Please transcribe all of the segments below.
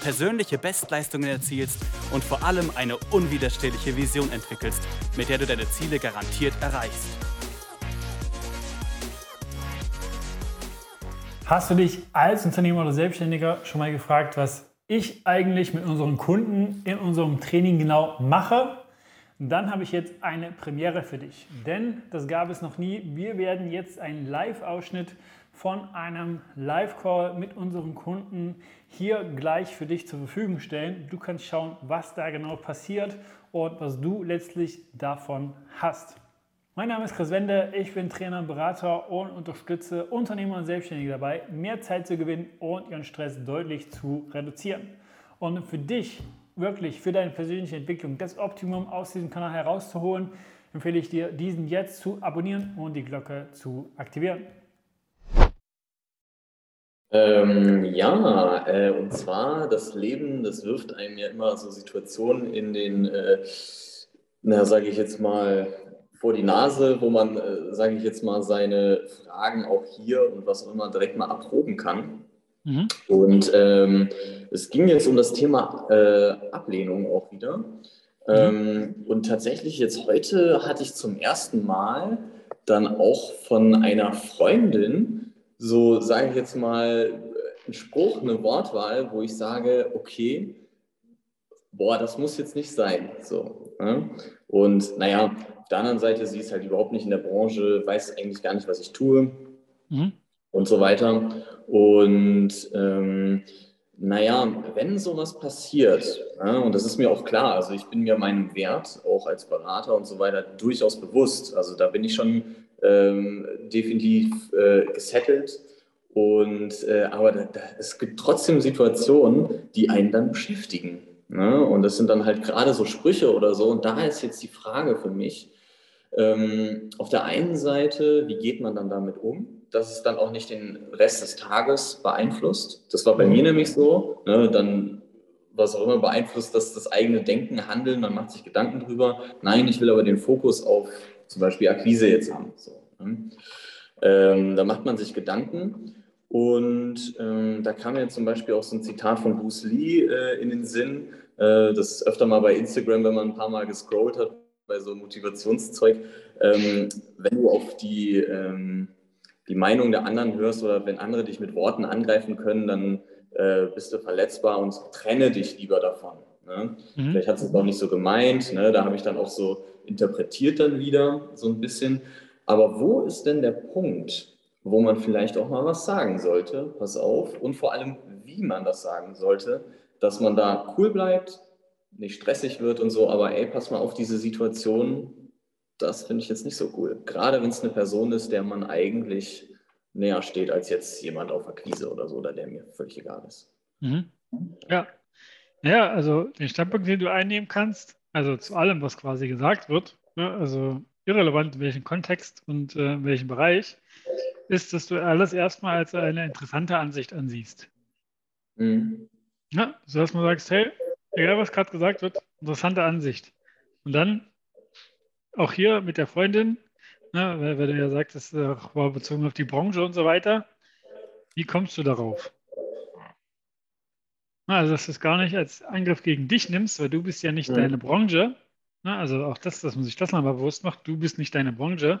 persönliche Bestleistungen erzielst und vor allem eine unwiderstehliche Vision entwickelst, mit der du deine Ziele garantiert erreichst. Hast du dich als Unternehmer oder Selbstständiger schon mal gefragt, was ich eigentlich mit unseren Kunden in unserem Training genau mache? Dann habe ich jetzt eine Premiere für dich, denn das gab es noch nie. Wir werden jetzt einen Live-Ausschnitt von einem Live-Call mit unseren Kunden hier gleich für dich zur Verfügung stellen. Du kannst schauen, was da genau passiert und was du letztlich davon hast. Mein Name ist Chris Wende, ich bin Trainer Berater und unterstütze Unternehmer und Selbstständige dabei, mehr Zeit zu gewinnen und ihren Stress deutlich zu reduzieren. Und für dich, wirklich für deine persönliche Entwicklung, das Optimum aus diesem Kanal herauszuholen, empfehle ich dir, diesen jetzt zu abonnieren und die Glocke zu aktivieren. Ähm, ja, äh, und zwar das Leben, das wirft einem ja immer so Situationen in den, äh, na, sage ich jetzt mal, vor die Nase, wo man, äh, sage ich jetzt mal, seine Fragen auch hier und was auch immer direkt mal abproben kann. Mhm. Und ähm, es ging jetzt um das Thema äh, Ablehnung auch wieder. Mhm. Ähm, und tatsächlich jetzt heute hatte ich zum ersten Mal dann auch von einer Freundin, so, sage ich jetzt mal, ein Spruch, eine Wortwahl, wo ich sage, okay, boah, das muss jetzt nicht sein. So, ne? Und naja, auf der anderen Seite, sie ist halt überhaupt nicht in der Branche, weiß eigentlich gar nicht, was ich tue mhm. und so weiter. Und ähm, naja, wenn sowas passiert, ja, und das ist mir auch klar, also ich bin mir meinem Wert auch als Berater und so weiter durchaus bewusst. Also da bin ich schon ähm, definitiv äh, gesettelt. Und, äh, aber da, da, es gibt trotzdem Situationen, die einen dann beschäftigen. Ne? Und das sind dann halt gerade so Sprüche oder so. Und da ist jetzt die Frage für mich, ähm, auf der einen Seite, wie geht man dann damit um, dass es dann auch nicht den Rest des Tages beeinflusst? Das war bei mir nämlich so. Ne? Dann was auch immer beeinflusst das das eigene Denken, Handeln, man macht sich Gedanken drüber. Nein, ich will aber den Fokus auf zum Beispiel Akquise jetzt haben. So, ne? ähm, da macht man sich Gedanken und ähm, da kam mir zum Beispiel auch so ein Zitat von Bruce Lee äh, in den Sinn. Äh, das ist öfter mal bei Instagram, wenn man ein paar Mal gescrollt hat, bei so Motivationszeug. Ähm, wenn du auf die, ähm, die Meinung der anderen hörst oder wenn andere dich mit Worten angreifen können, dann äh, bist du verletzbar und trenne dich lieber davon. Ne? Mhm. Vielleicht hat es auch nicht so gemeint. Ne? Da habe ich dann auch so interpretiert dann wieder so ein bisschen. Aber wo ist denn der Punkt, wo man vielleicht auch mal was sagen sollte? Pass auf. Und vor allem, wie man das sagen sollte, dass man da cool bleibt, nicht stressig wird und so. Aber ey, pass mal auf diese Situation. Das finde ich jetzt nicht so cool. Gerade wenn es eine Person ist, der man eigentlich näher steht als jetzt jemand auf Akquise oder so, oder der mir völlig egal ist. Mhm. Ja. Ja, also den Standpunkt, den du einnehmen kannst, also zu allem, was quasi gesagt wird, ne, also irrelevant in welchem Kontext und äh, in welchem Bereich, ist, dass du alles erstmal als eine interessante Ansicht ansiehst. Mhm. Ja, so dass man sagst, hey, egal was gerade gesagt wird, interessante Ansicht. Und dann auch hier mit der Freundin, ne, weil, weil, du ja sagst, das war bezogen auf die Branche und so weiter, wie kommst du darauf? Also, dass du es gar nicht als Angriff gegen dich nimmst, weil du bist ja nicht mhm. deine Branche. Also auch das, dass man sich das nochmal bewusst macht, du bist nicht deine Branche.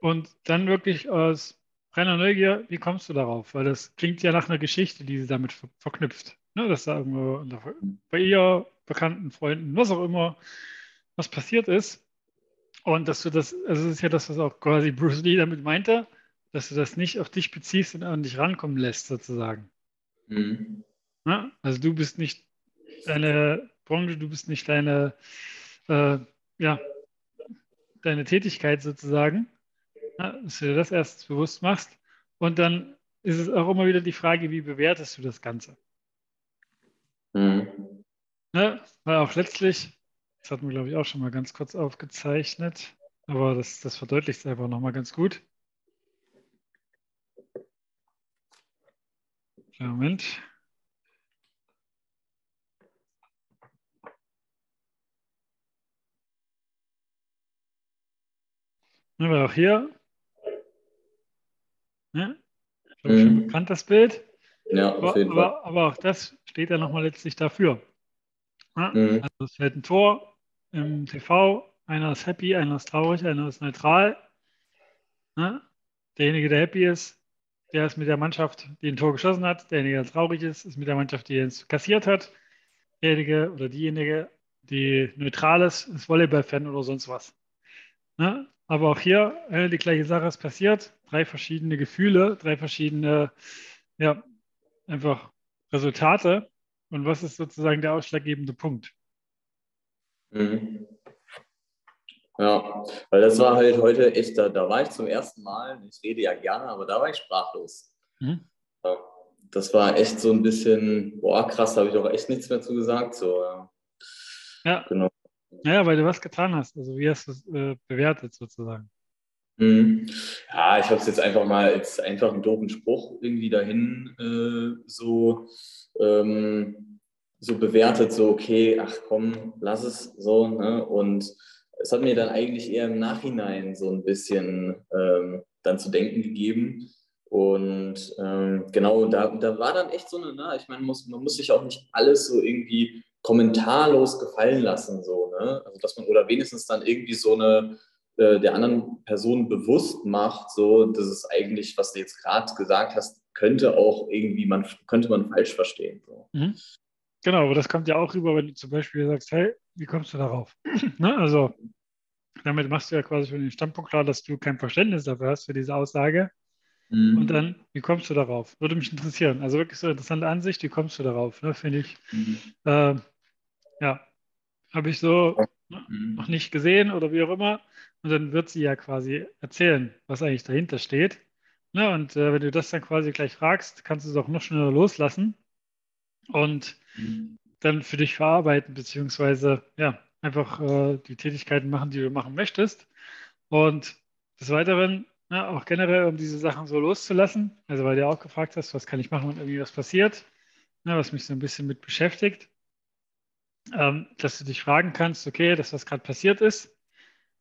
Und dann wirklich aus reiner Neugier, wie kommst du darauf? Weil das klingt ja nach einer Geschichte, die sie damit ver verknüpft. Ne? Dass da irgendwo bei ihr, Bekannten, Freunden, was auch immer, was passiert ist. Und dass du das, also das ist ja das, was auch quasi Bruce Lee damit meinte, dass du das nicht auf dich beziehst und an dich rankommen lässt, sozusagen. Mhm. Ja, also du bist nicht deine Branche, du bist nicht deine, äh, ja, deine Tätigkeit sozusagen, ja, dass du dir das erst bewusst machst. Und dann ist es auch immer wieder die Frage, wie bewertest du das Ganze? Mhm. Ja, weil auch letztlich, das hatten wir, glaube ich, auch schon mal ganz kurz aufgezeichnet. aber das, das verdeutlicht es einfach nochmal ganz gut. Moment. Aber auch hier, mhm. schon bekannt das Bild. Ja, aber, aber, aber, auch das steht ja nochmal letztlich dafür. Ja, mhm. Also es fällt ein Tor im TV, einer ist happy, einer ist traurig, einer ist neutral. Ja, derjenige, der happy ist, der ist mit der Mannschaft, die ein Tor geschossen hat. Derjenige, der traurig ist, ist mit der Mannschaft, die es kassiert hat. Derjenige oder diejenige, die neutral ist, ist Volleyball-Fan oder sonst was. Ja, aber auch hier äh, die gleiche Sache ist passiert. Drei verschiedene Gefühle, drei verschiedene, ja, einfach Resultate. Und was ist sozusagen der ausschlaggebende Punkt? Mhm. Ja, weil das war halt heute echt, da, da war ich zum ersten Mal, ich rede ja gerne, aber da war ich sprachlos. Mhm. Das war echt so ein bisschen, boah, krass, da habe ich auch echt nichts mehr zu gesagt. So, ja. ja. Genau. Ja, weil du was getan hast. Also wie hast du es äh, bewertet sozusagen? Mhm. Ja, ich habe es jetzt einfach mal als einfach einen doofen Spruch irgendwie dahin äh, so, ähm, so bewertet, so okay, ach komm, lass es so. Ne? Und es hat mir dann eigentlich eher im Nachhinein so ein bisschen ähm, dann zu denken gegeben. Und ähm, genau, da, da war dann echt so eine, ne? ich meine, muss, man muss sich auch nicht alles so irgendwie kommentarlos gefallen lassen, so, ne? Also dass man oder wenigstens dann irgendwie so eine äh, der anderen Person bewusst macht, so, das ist eigentlich, was du jetzt gerade gesagt hast, könnte auch irgendwie man könnte man falsch verstehen. So. Mhm. Genau, aber das kommt ja auch rüber, wenn du zum Beispiel sagst, hey, wie kommst du darauf? ne? Also damit machst du ja quasi schon den Standpunkt klar, dass du kein Verständnis dafür hast für diese Aussage. Mhm. Und dann, wie kommst du darauf? Würde mich interessieren. Also wirklich so eine interessante Ansicht, wie kommst du darauf? Ne? Finde ich, mhm. äh, ja, habe ich so mhm. noch nicht gesehen oder wie auch immer. Und dann wird sie ja quasi erzählen, was eigentlich dahinter steht. Ne? Und äh, wenn du das dann quasi gleich fragst, kannst du es auch noch schneller loslassen und dann für dich verarbeiten, beziehungsweise ja, einfach äh, die Tätigkeiten machen, die du machen möchtest. Und des Weiteren ja, auch generell, um diese Sachen so loszulassen, also weil du auch gefragt hast, was kann ich machen, wenn irgendwie was passiert, ja, was mich so ein bisschen mit beschäftigt, ähm, dass du dich fragen kannst, okay, das, was gerade passiert ist,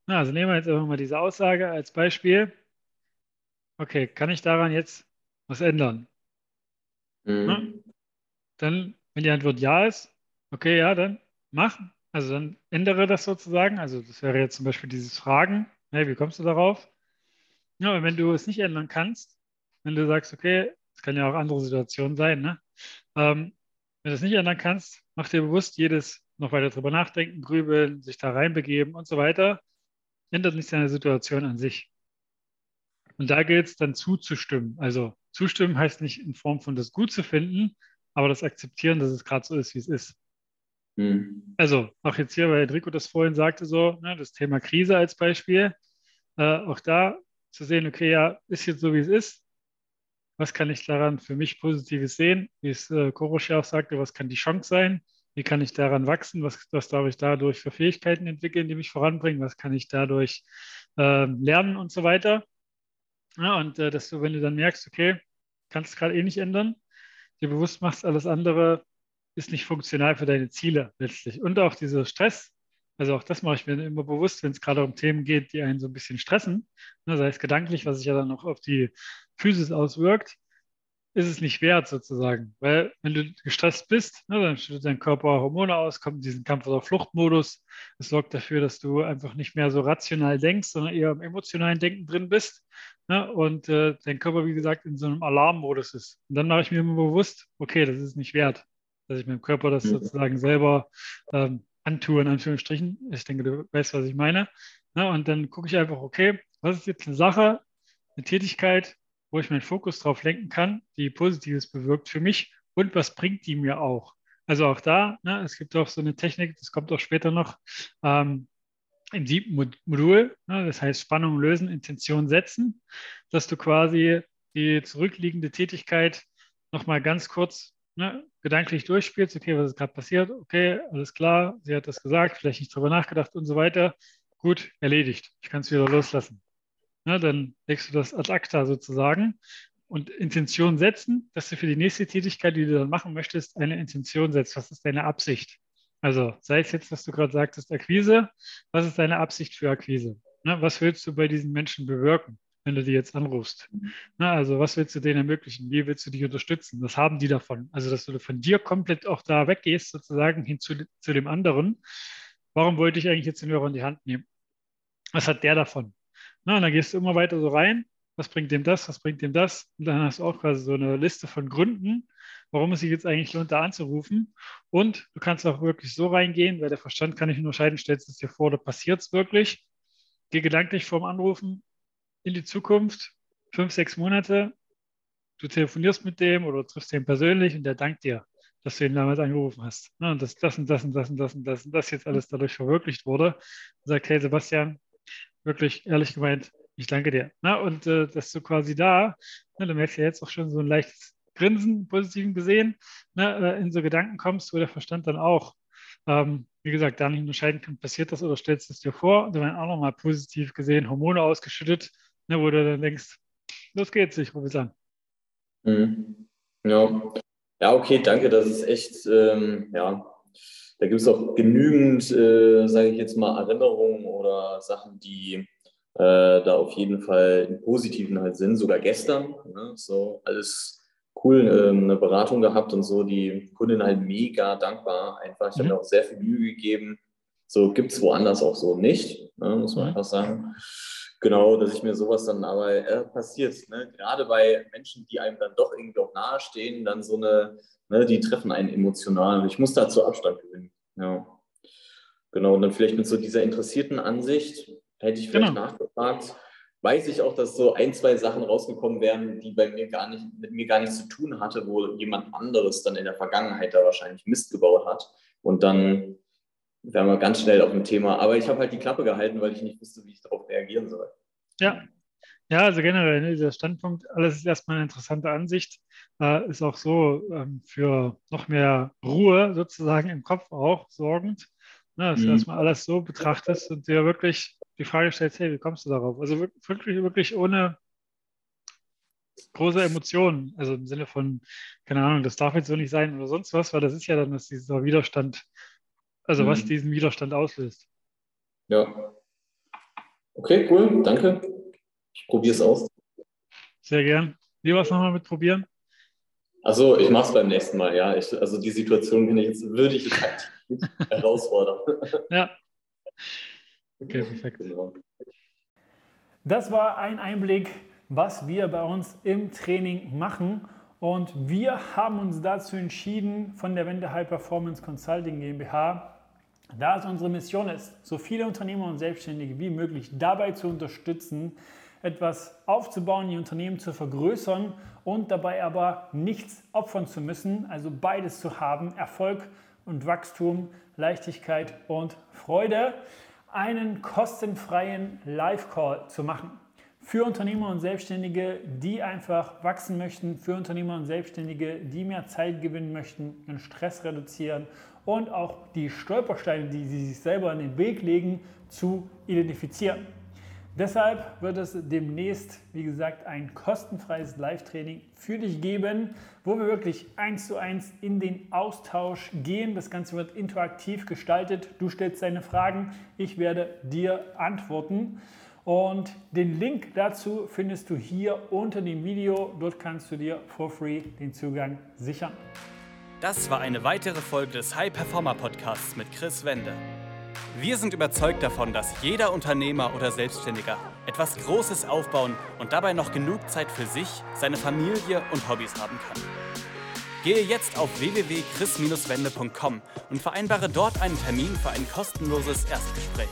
na, also nehmen wir jetzt einfach mal diese Aussage als Beispiel. Okay, kann ich daran jetzt was ändern? Mhm. Dann, wenn die Antwort ja ist, okay, ja, dann mach. Also dann ändere das sozusagen. Also das wäre jetzt zum Beispiel dieses Fragen. Hey, wie kommst du darauf? Ja, und wenn du es nicht ändern kannst, wenn du sagst, okay, es kann ja auch andere Situationen sein, ne? Ähm, wenn du es nicht ändern kannst, mach dir bewusst, jedes noch weiter drüber nachdenken, grübeln, sich da reinbegeben und so weiter, ändert nicht seine Situation an sich. Und da gilt es dann zuzustimmen. Also zustimmen heißt nicht in Form von das gut zu finden, aber das akzeptieren, dass es gerade so ist, wie es ist. Mhm. Also auch jetzt hier, weil Enrico das vorhin sagte, so ne, das Thema Krise als Beispiel, äh, auch da zu sehen, okay, ja, ist jetzt so, wie es ist. Was kann ich daran für mich Positives sehen? Wie es äh, Korosch ja auch sagte, was kann die Chance sein? Wie kann ich daran wachsen? Was, was darf ich dadurch für Fähigkeiten entwickeln, die mich voranbringen? Was kann ich dadurch äh, lernen und so weiter? Ja, und äh, dass du, wenn du dann merkst, okay, kannst gerade eh nicht ändern, dir bewusst machst, alles andere ist nicht funktional für deine Ziele letztlich. Und auch dieser Stress, also auch das mache ich mir immer bewusst, wenn es gerade um Themen geht, die einen so ein bisschen stressen, ne, sei es gedanklich, was sich ja dann auch auf die Physis auswirkt, ist es nicht wert sozusagen. Weil wenn du gestresst bist, ne, dann schüttet dein Körper Hormone aus, kommt in diesen Kampf- oder Fluchtmodus. Es sorgt dafür, dass du einfach nicht mehr so rational denkst, sondern eher im emotionalen Denken drin bist. Ne, und äh, dein Körper, wie gesagt, in so einem Alarmmodus ist. Und dann mache ich mir immer bewusst, okay, das ist nicht wert dass ich meinem Körper das mhm. sozusagen selber ähm, antue, in Anführungsstrichen. Ich denke, du weißt, was ich meine. Na, und dann gucke ich einfach, okay, was ist jetzt eine Sache, eine Tätigkeit, wo ich meinen Fokus drauf lenken kann, die Positives bewirkt für mich und was bringt die mir auch? Also auch da, ne, es gibt auch so eine Technik, das kommt auch später noch ähm, im siebten Modul, ne, das heißt Spannung lösen, Intention setzen, dass du quasi die zurückliegende Tätigkeit nochmal ganz kurz ne, gedanklich durchspielst, okay, was ist gerade passiert, okay, alles klar, sie hat das gesagt, vielleicht nicht drüber nachgedacht und so weiter. gut, erledigt, ich kann es wieder loslassen. Na, dann legst du das ad acta sozusagen und Intention setzen, dass du für die nächste Tätigkeit, die du dann machen möchtest, eine Intention setzt. Was ist deine Absicht? Also sei es jetzt, was du gerade sagtest, Akquise, was ist deine Absicht für Akquise? Na, was willst du bei diesen Menschen bewirken? wenn du die jetzt anrufst. Na, also was willst du denen ermöglichen? Wie willst du dich unterstützen? Was haben die davon? Also dass du von dir komplett auch da weggehst, sozusagen hin zu, zu dem anderen. Warum wollte ich eigentlich jetzt den Hörer in die Hand nehmen? Was hat der davon? Na, und dann gehst du immer weiter so rein. Was bringt dem das? Was bringt dem das? Und dann hast du auch quasi so eine Liste von Gründen, warum es sich jetzt eigentlich lohnt, da anzurufen. Und du kannst auch wirklich so reingehen, weil der Verstand kann nicht unterscheiden, stellst es dir vor oder passiert es wirklich. Geh gedanklich vorm Anrufen in die Zukunft, fünf, sechs Monate, du telefonierst mit dem oder triffst ihn persönlich und der dankt dir, dass du ihn damals angerufen hast. Und dass das und das und das und das und das und das jetzt alles dadurch verwirklicht wurde. Und sagt, hey Sebastian, wirklich ehrlich gemeint, ich danke dir. Na, und äh, dass du quasi da, ne, du merkst ja jetzt auch schon so ein leichtes Grinsen, positiven gesehen, ne, äh, in so Gedanken kommst, wo der Verstand dann auch, ähm, wie gesagt, da nicht unterscheiden kann, passiert das oder stellst du es dir vor. Und dann auch nochmal positiv gesehen, Hormone ausgeschüttet, ne, wo du dann denkst, los geht's, ich rufe es an. Mhm. Ja. ja, okay, danke. Das ist echt, ähm, ja, da gibt es auch genügend, äh, sage ich jetzt mal, Erinnerungen oder Sachen, die äh, da auf jeden Fall im Positiven halt sind. Sogar gestern, ne, so alles cool, äh, eine Beratung gehabt und so. Die Kundin halt mega dankbar. Einfach, ich mhm. habe mir auch sehr viel Mühe gegeben. So gibt es woanders auch so nicht, ne, muss man mhm. einfach sagen. Genau, dass ich mir sowas dann aber äh, passiert. Ne? Gerade bei Menschen, die einem dann doch irgendwie auch nahestehen, dann so eine, ne, die treffen einen emotional. Ich muss dazu Abstand gewinnen. Ja. Genau, und dann vielleicht mit so dieser interessierten Ansicht hätte ich vielleicht genau. nachgefragt. Weiß ich auch, dass so ein, zwei Sachen rausgekommen wären, die bei mir gar nicht, mit mir gar nichts zu tun hatte, wo jemand anderes dann in der Vergangenheit da wahrscheinlich Mist gebaut hat. Und dann wären wir ganz schnell auf dem Thema. Aber ich habe halt die Klappe gehalten, weil ich nicht wusste, wie ich darauf reagieren soll. Ja. Ja, also generell, ne, dieser Standpunkt, alles ist erstmal eine interessante Ansicht, äh, ist auch so ähm, für noch mehr Ruhe sozusagen im Kopf auch sorgend, ne, dass mhm. du erstmal alles so betrachtest und dir wirklich die Frage stellst, hey, wie kommst du darauf? Also wirklich, wirklich ohne große Emotionen, also im Sinne von, keine Ahnung, das darf jetzt so nicht sein oder sonst was, weil das ist ja dann dass dieser Widerstand also mhm. was diesen Widerstand auslöst. Ja. Okay, cool, danke. Ich probiere es aus. Sehr gern. Wie was nochmal mit probieren? Also ich mache es beim nächsten Mal, ja. Ich, also die Situation ich jetzt, würde ich jetzt aktiv herausfordern. Ja. Okay, perfekt. Genau. Das war ein Einblick, was wir bei uns im Training machen. Und wir haben uns dazu entschieden, von der Wende High Performance Consulting GmbH da es unsere Mission ist, so viele Unternehmer und Selbstständige wie möglich dabei zu unterstützen, etwas aufzubauen, die Unternehmen zu vergrößern und dabei aber nichts opfern zu müssen, also beides zu haben, Erfolg und Wachstum, Leichtigkeit und Freude, einen kostenfreien Live-Call zu machen. Für Unternehmer und Selbstständige, die einfach wachsen möchten, für Unternehmer und Selbstständige, die mehr Zeit gewinnen möchten, den Stress reduzieren und auch die Stolpersteine, die sie sich selber in den Weg legen, zu identifizieren. Deshalb wird es demnächst, wie gesagt, ein kostenfreies Live-Training für dich geben, wo wir wirklich eins zu eins in den Austausch gehen. Das Ganze wird interaktiv gestaltet. Du stellst deine Fragen, ich werde dir antworten. Und den Link dazu findest du hier unter dem Video. Dort kannst du dir for free den Zugang sichern. Das war eine weitere Folge des High Performer Podcasts mit Chris Wende. Wir sind überzeugt davon, dass jeder Unternehmer oder Selbstständiger etwas Großes aufbauen und dabei noch genug Zeit für sich, seine Familie und Hobbys haben kann. Gehe jetzt auf www.chris-wende.com und vereinbare dort einen Termin für ein kostenloses Erstgespräch.